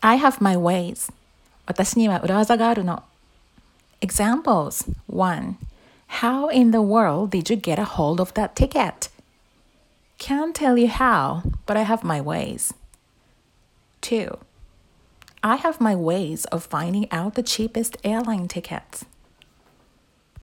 I have my ways. 私には裏技があるの。Examples 1. How in the world did you get a hold of that ticket? Can't tell you how, but I have my ways. 2. I have my ways of finding out the cheapest airline tickets.